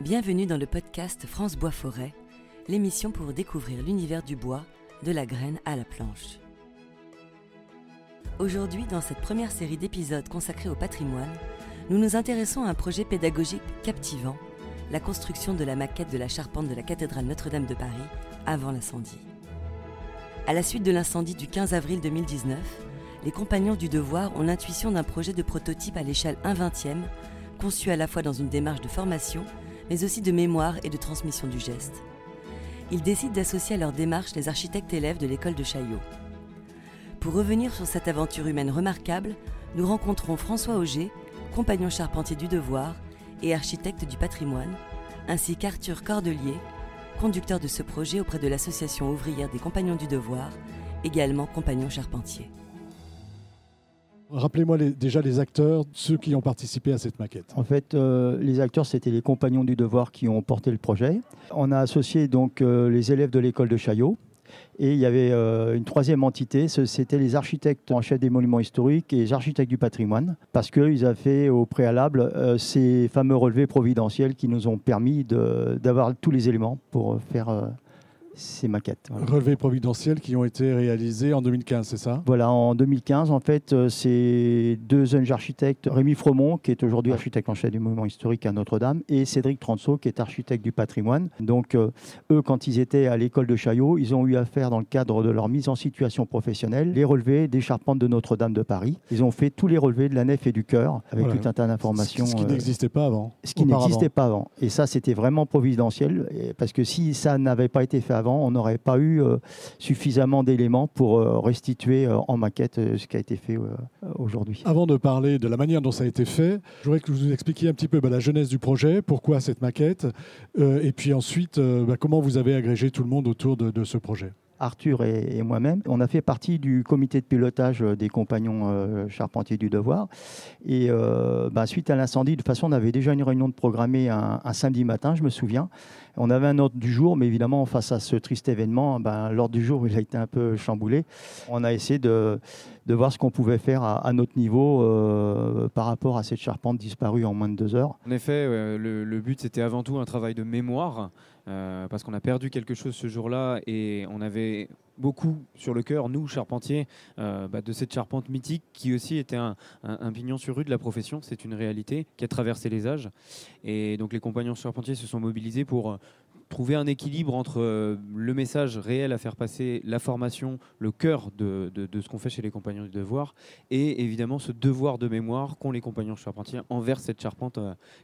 Bienvenue dans le podcast France Bois Forêt, l'émission pour découvrir l'univers du bois, de la graine à la planche. Aujourd'hui, dans cette première série d'épisodes consacrés au patrimoine, nous nous intéressons à un projet pédagogique captivant, la construction de la maquette de la charpente de la cathédrale Notre-Dame de Paris avant l'incendie. À la suite de l'incendie du 15 avril 2019, les compagnons du devoir ont l'intuition d'un projet de prototype à l'échelle 1 20e, conçu à la fois dans une démarche de formation, mais aussi de mémoire et de transmission du geste. Ils décident d'associer à leur démarche les architectes élèves de l'école de Chaillot. Pour revenir sur cette aventure humaine remarquable, nous rencontrons François Auger, compagnon charpentier du devoir et architecte du patrimoine, ainsi qu'Arthur Cordelier, conducteur de ce projet auprès de l'association ouvrière des compagnons du devoir, également compagnon charpentier. Rappelez-moi déjà les acteurs, ceux qui ont participé à cette maquette. En fait, euh, les acteurs, c'était les compagnons du devoir qui ont porté le projet. On a associé donc euh, les élèves de l'école de Chaillot. Et il y avait euh, une troisième entité, c'était les architectes en chef des monuments historiques et les architectes du patrimoine, parce qu'ils avaient fait au préalable ces fameux relevés providentiels qui nous ont permis d'avoir tous les éléments pour faire ces maquettes. Relevés providentiels qui ont été réalisés en 2015, c'est ça? Voilà, en 2015, en fait, euh, c'est deux jeunes architectes, Rémi Fromont, qui est aujourd'hui architecte en chef du monument historique à Notre-Dame, et Cédric Transo, qui est architecte du patrimoine. Donc, euh, eux, quand ils étaient à l'école de Chaillot, ils ont eu à faire, dans le cadre de leur mise en situation professionnelle, les relevés des charpentes de Notre-Dame de Paris. Ils ont fait tous les relevés de la nef et du chœur, avec tout un tas d'informations. Ce qui euh, n'existait pas avant. Ce qui n'existait pas avant. Et ça, c'était vraiment providentiel, parce que si ça n'avait pas été fait avant, on n'aurait pas eu euh, suffisamment d'éléments pour euh, restituer euh, en maquette ce qui a été fait aujourd'hui. Avant de parler de la manière dont ça a été fait, je voudrais que vous nous expliquiez un petit peu bah, la genèse du projet, pourquoi cette maquette, et puis ensuite bah, comment vous avez agrégé tout le monde autour de ce projet. Arthur et, moi-même, on a fait partie du comité de pilotage des compagnons euh, charpentiers du devoir. Et euh, bah, suite à l'incendie, de toute façon, on avait déjà une réunion de programmée un, samedi matin, je me souviens. On avait un ordre du jour, mais évidemment, face à ce triste événement, ben, l'ordre du jour, il a été un peu chamboulé. On a essayé de, voir ce qu'on pouvait faire à, notre niveau euh, par rapport à cette charpente disparue en moins de deux heures. En effet, le but, c'était avant tout un travail de mémoire. Euh, parce qu'on a perdu quelque chose ce jour-là et on avait beaucoup sur le cœur, nous, charpentiers, euh, bah, de cette charpente mythique qui aussi était un, pignon sur rue de la profession. C'est une réalité qui a traversé les âges. Et donc les compagnons charpentiers se sont mobilisés pour trouver un équilibre entre le message réel à faire passer, la formation, le cœur de, ce qu'on fait chez les compagnons du devoir, et évidemment ce devoir de mémoire qu'ont les compagnons charpentiers envers cette charpente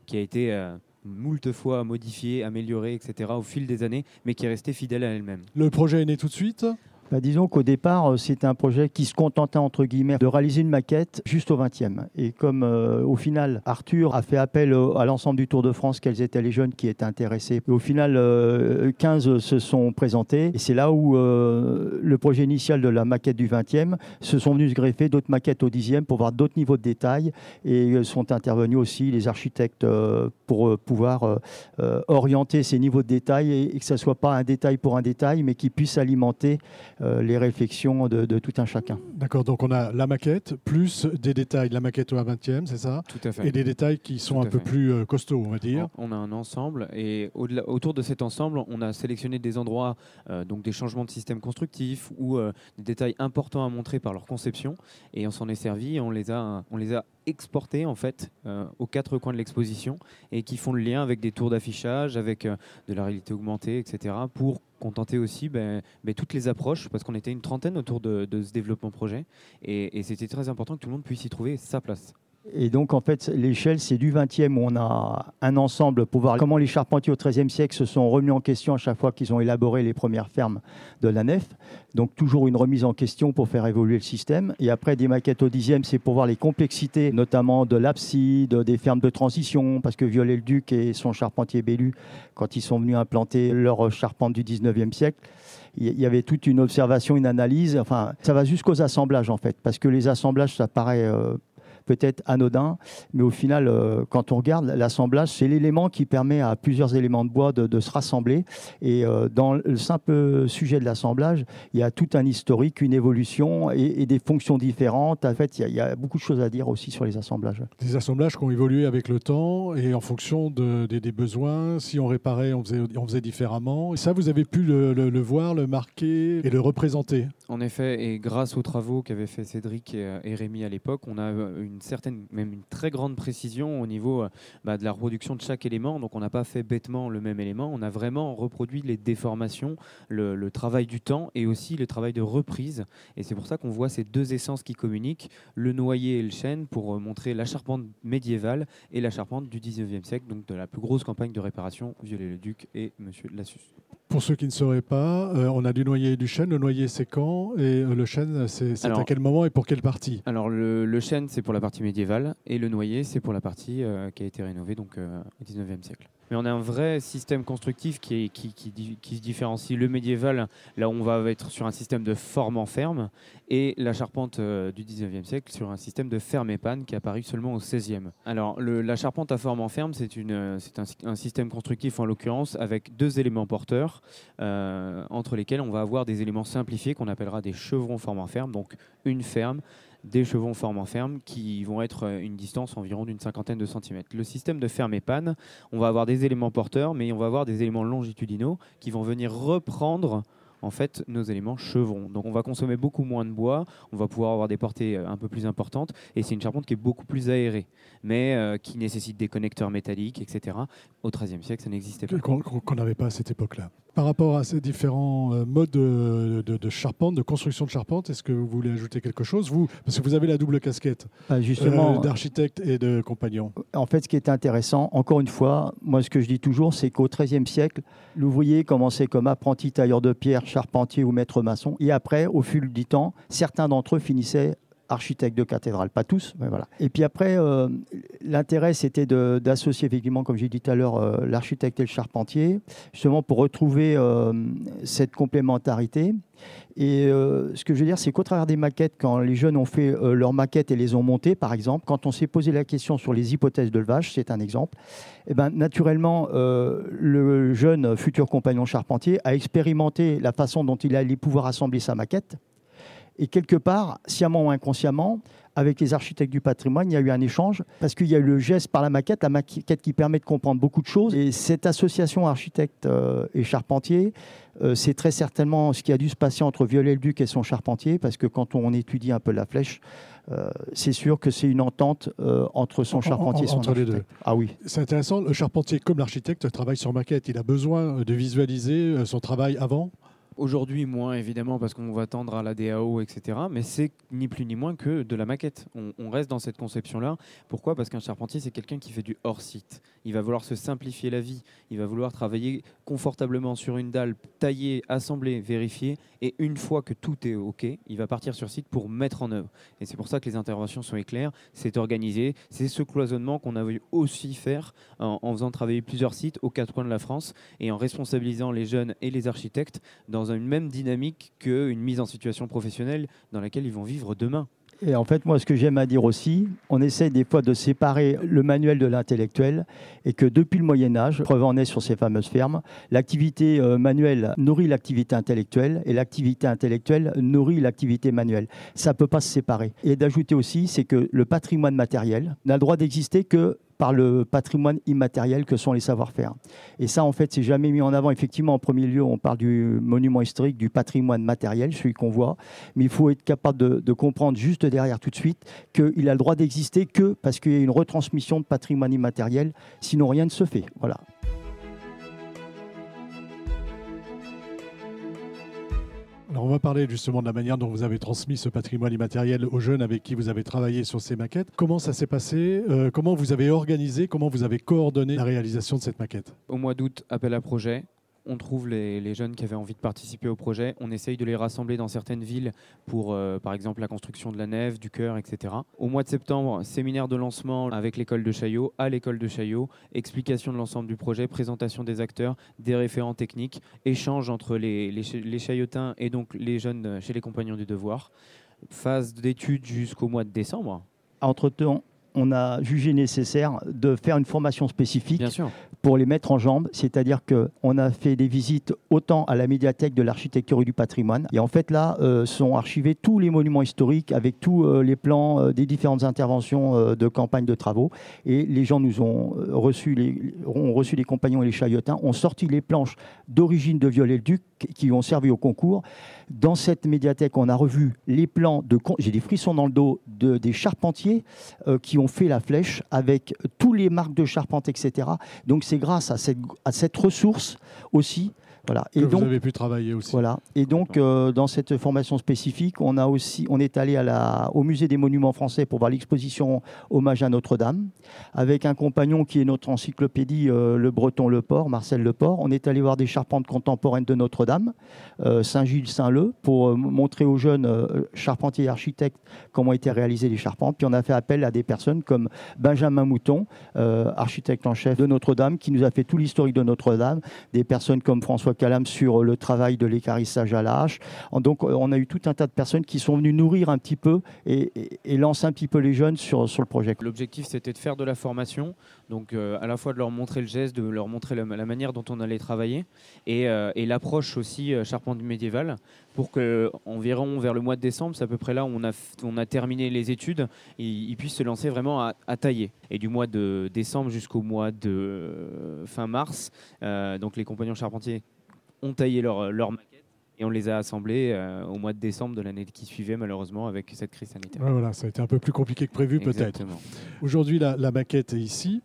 qui a été moult fois modifiée, améliorée, etc. au fil des années, mais qui est restée fidèle à elle-même. Le projet est né tout de suite? Bah, disons qu'au départ, euh, c'était un projet qui se contentait, entre guillemets, de réaliser une maquette juste au 20e. Et comme euh, au final, Arthur a fait appel à l'ensemble du Tour de France, quels étaient les jeunes qui étaient intéressés. au final, 15 euh, se sont présentés. Et c'est là où le projet initial de la maquette du 20e se sont venus se greffer d'autres maquettes au 10e pour voir d'autres niveaux de détail. Et sont intervenus aussi les architectes pour pouvoir orienter ces niveaux de détail et, que ce ne soit pas un détail pour un détail, mais qui puisse alimenter euh, les réflexions de, tout un chacun. D'accord, donc on a la maquette, plus des détails, la maquette au 20e, c'est ça Tout à fait. Et des détails qui sont un peu plus euh, costauds, on va dire. On a un ensemble, et autour de cet ensemble, on a sélectionné des endroits, euh, donc des changements de système constructif ou des détails importants à montrer par leur conception, et on s'en est servi, on les a, on les a exportés en fait aux quatre coins de l'exposition, et qui font le lien avec des tours d'affichage, avec de la réalité augmentée, etc., pour contenter aussi ben, ben, toutes les approches, parce qu'on était une trentaine autour de, ce développement projet, et c'était très important que tout le monde puisse y trouver sa place. Et donc, en fait, l'échelle, c'est du 20e où on a un ensemble pour voir comment les charpentiers au XIIIe siècle se sont remis en question à chaque fois qu'ils ont élaboré les premières fermes de la nef. Donc, toujours une remise en question pour faire évoluer le système. Et après, des maquettes au 10e, c'est pour voir les complexités, notamment de l'abside, des fermes de transition, parce que Viollet-le-Duc et son charpentier Bellu, quand ils sont venus implanter leur charpente du 19e siècle, il y avait toute une observation, une analyse. Enfin, ça va jusqu'aux assemblages, en fait, parce que les assemblages, ça paraît. Euh, peut-être anodin, mais au final, euh, quand on regarde l'assemblage, c'est l'élément qui permet à plusieurs éléments de bois de, se rassembler. Et euh, dans le simple sujet de l'assemblage, il y a tout un historique, une évolution et, des fonctions différentes. En fait, il y, a, beaucoup de choses à dire aussi sur les assemblages. Des assemblages qui ont évolué avec le temps et en fonction des besoins. Si on réparait, on faisait, on faisait différemment. Et ça, vous avez pu le, voir, le marquer et le représenter. En effet, et grâce aux travaux qu'avaient fait Cédric et, et Rémi à l'époque, on a une certaine, même une très grande précision au niveau euh, bah, de la reproduction de chaque élément. Donc on n'a pas fait bêtement le même élément, on a vraiment reproduit les déformations, le, travail du temps et aussi le travail de reprise. Et c'est pour ça qu'on voit ces deux essences qui communiquent, le noyer et le chêne, pour euh, montrer la charpente médiévale et la charpente du 19e siècle, donc de la plus grosse campagne de réparation, Viollet-le-Duc et Monsieur Lassus. Pour ceux qui ne sauraient pas, euh, on a du noyer et du chêne. Le noyer, c'est quand? Et le chêne, c'est à quel moment et pour quelle partie? Alors, le, le chêne, c'est pour la partie médiévale et le noyer, c'est pour la partie euh, qui a été rénovée donc, euh, au 19e siècle. Mais on a un vrai système constructif qui, qui, se différencie. Le médiéval, là on va être sur un système de forme en ferme, et la charpente euh, du 19e siècle sur un système de ferme et panne qui apparu seulement au 16e. Alors la charpente à forme en ferme, c'est un, un, système constructif en l'occurrence avec deux éléments porteurs, entre lesquels on va avoir des éléments simplifiés qu'on appellera des chevrons forme en ferme, donc une ferme, des chevaux en forme en ferme qui vont être euh, une distance environ d'une cinquantaine de centimètres. Le système de ferme et panne, on va avoir des éléments porteurs, mais on va avoir des éléments longitudinaux qui vont venir reprendre en fait nos éléments chevrons. Donc on va consommer beaucoup moins de bois, on va pouvoir avoir des portées euh, un peu plus importantes et c'est une charpente qui est beaucoup plus aérée, mais euh, qui nécessite des connecteurs métalliques, etc. Au XIIIe siècle, ça n'existait pas. Qu'on n'avait pas à cette époque-là. Par rapport à ces différents euh, modes de, charpente, de construction de charpente, est-ce que vous voulez ajouter quelque chose vous? Parce que vous avez la double casquette bah, justement d'architecte et de compagnon. En fait, ce qui est intéressant, encore une fois, moi ce que je dis toujours, c'est qu'au XIIIe siècle, l'ouvrier commençait comme apprenti tailleur de pierre, charpentier ou maître maçon. Et après, au fil du temps, certains d'entre eux finissaient architectes de cathédrale, pas tous, mais voilà. Et puis après, euh, l'intérêt, c'était d'associer effectivement, comme j'ai dit tout à l'heure, euh, l'architecte et le charpentier, justement pour retrouver euh, cette complémentarité. Et ce que je veux dire, c'est qu'au travers des maquettes, quand les jeunes ont fait leurs maquettes et les ont montées, par exemple, quand on s'est posé la question sur les hypothèses de levage, c'est un exemple, et eh ben, naturellement, le jeune futur compagnon charpentier a expérimenté la façon dont il allait pouvoir assembler sa maquette. Et quelque part, sciemment ou inconsciemment, avec les architectes du patrimoine, il y a eu un échange parce qu'il y a eu le geste par la maquette, la maquette qui permet de comprendre beaucoup de choses. Et cette association architecte euh, et charpentier, euh, c'est très certainement ce qui a dû se passer entre Viollet-le-Duc et son charpentier, parce que quand on étudie un peu la flèche, euh, c'est sûr que c'est une entente entre son charpentier et son entre les deux. Ah oui. C'est intéressant. Le charpentier, comme l'architecte, travaille sur maquette. Il a besoin de visualiser son travail avant Aujourd'hui, moins évidemment, parce qu'on va tendre à la DAO, etc. Mais c'est ni plus ni moins que de la maquette. On, reste dans cette conception-là. Pourquoi? Parce qu'un charpentier, c'est quelqu'un qui fait du hors-site. Il va vouloir se simplifier la vie. Il va vouloir travailler confortablement sur une dalle, tailler, assembler, vérifier. Et une fois que tout est OK, il va partir sur site pour mettre en œuvre. Et c'est pour ça que les interventions sont éclairées. C'est organisé. C'est ce cloisonnement qu'on a voulu aussi faire en, en faisant travailler plusieurs sites aux quatre coins de la France et en responsabilisant les jeunes et les architectes dans dans une même dynamique qu'une mise en situation professionnelle dans laquelle ils vont vivre demain. Et en fait, moi, ce que j'aime à dire aussi, on essaie des fois de séparer le manuel de l'intellectuel et que depuis le Moyen Âge, preuve en est sur ces fameuses fermes, l'activité euh, manuelle nourrit l'activité intellectuelle et l'activité intellectuelle nourrit l'activité manuelle. Ça ne peut pas se séparer. Et d'ajouter aussi, c'est que le patrimoine matériel n'a le droit d'exister que par le patrimoine immatériel que sont les savoir-faire. Et ça, en fait, c'est jamais mis en avant. Effectivement, en premier lieu, on parle du monument historique, du patrimoine matériel, celui qu'on voit, mais il faut être capable de, comprendre juste derrière tout de suite qu'il a le droit d'exister que parce qu'il y a une retransmission de patrimoine immatériel, sinon rien ne se fait. Voilà. Alors on va parler justement de la manière dont vous avez transmis ce patrimoine immatériel aux jeunes avec qui vous avez travaillé sur ces maquettes. Comment ça s'est passé euh, Comment vous avez organisé Comment vous avez coordonné la réalisation de cette maquette? Au mois d'août, appel à projet on trouve les, jeunes qui avaient envie de participer au projet, on essaye de les rassembler dans certaines villes pour, euh, par exemple, la construction de la nef, du cœur, etc. Au mois de septembre, séminaire de lancement avec l'école de Chaillot, à l'école de Chaillot, explication de l'ensemble du projet, présentation des acteurs, des référents techniques, échange entre les, les, Chaillotins et donc les jeunes chez les compagnons du devoir. Phase d'études jusqu'au mois de décembre, entre-temps, on a jugé nécessaire de faire une formation spécifique Bien sûr. Pour les mettre en jambes. C'est-à-dire qu'on a fait des visites autant à la médiathèque de l'architecture et du patrimoine. Et en fait, là, euh, sont archivés tous les monuments historiques avec tous euh, les plans euh, des différentes interventions de campagne de travaux. Et les gens nous ont reçu, les, ont reçu les compagnons et les chaillotins, ont sorti les planches d'origine de Viollet-le-Duc qui ont servi au concours. Dans cette médiathèque, on a revu les plans de. J'ai des frissons dans le dos de, des charpentiers euh, qui ont fait la flèche avec tous les marques de charpente, etc. Donc c'est grâce à cette, à cette ressource aussi. Voilà. Que Et vous donc, avez pu travailler aussi. voilà. Et donc, euh, dans cette formation spécifique, on, a aussi, on est allé à la, au Musée des Monuments Français pour voir l'exposition Hommage à Notre-Dame, avec un compagnon qui est notre encyclopédie, euh, le Breton Leport, Marcel Leport. On est allé voir des charpentes contemporaines de Notre-Dame, euh, Saint-Gilles, Saint-Leu, pour montrer aux jeunes charpentiers et architectes comment étaient réalisées les charpentes. Puis on a fait appel à des personnes comme Benjamin Mouton, architecte en chef de Notre-Dame, qui nous a fait tout l'historique de Notre-Dame, des personnes comme François Calam sur le travail de l'écarissage à la hache. Donc, euh, on a eu tout un tas de personnes qui sont venues nourrir un petit peu et, lancer un petit peu les jeunes sur, sur le projet. L'objectif, c'était de faire de la formation, donc euh, à la fois de leur montrer le geste, de leur montrer la, manière dont on allait travailler, et, euh, l'approche aussi charpente médiévale, pour que environ vers le mois de décembre, c'est à peu près là où on a, on a terminé les études, et ils puissent se lancer vraiment à, tailler. Et du mois de décembre jusqu'au mois de fin mars, donc les compagnons charpentiers ont taillé leur, leur maquette. Et on les a assemblés euh, au mois de décembre de l'année qui suivait, malheureusement, avec cette crise sanitaire. Ouais, voilà, ça a été un peu plus compliqué que prévu peut-être. Aujourd'hui, la, la maquette est ici.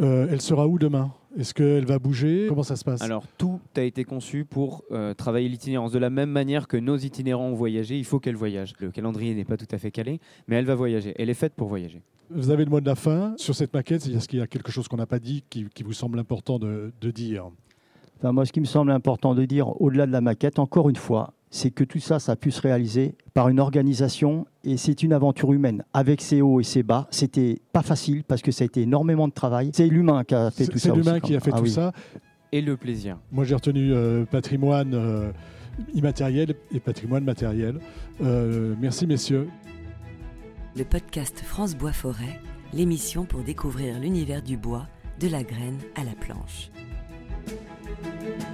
Euh, elle sera où demain? Est-ce qu'elle va bouger? Comment ça se passe? Alors, tout a été conçu pour euh, travailler l'itinérance. De la même manière que nos itinérants ont voyagé, il faut qu'elle voyage. Le calendrier n'est pas tout à fait calé, mais elle va voyager. Elle est faite pour voyager. Vous avez le mot de la fin sur cette maquette. Est-ce qu'il y a quelque chose qu'on n'a pas dit qui, qui vous semble important de, de dire Enfin, moi, ce qui me semble important de dire, au-delà de la maquette, encore une fois, c'est que tout ça, ça a pu se réaliser par une organisation et c'est une aventure humaine. Avec ses hauts et ses bas, c'était pas facile parce que ça a été énormément de travail. C'est l'humain qui a fait C'est tout ça. c'est l'humain aussi, qui a fait. Ah tout oui. ça. Et le plaisir. Moi, j'ai retenu euh, patrimoine euh, immatériel et patrimoine matériel. Euh, merci, messieurs. Le podcast France Bois Forêt, l'émission pour découvrir l'univers du bois, de la graine à la planche. Thank you.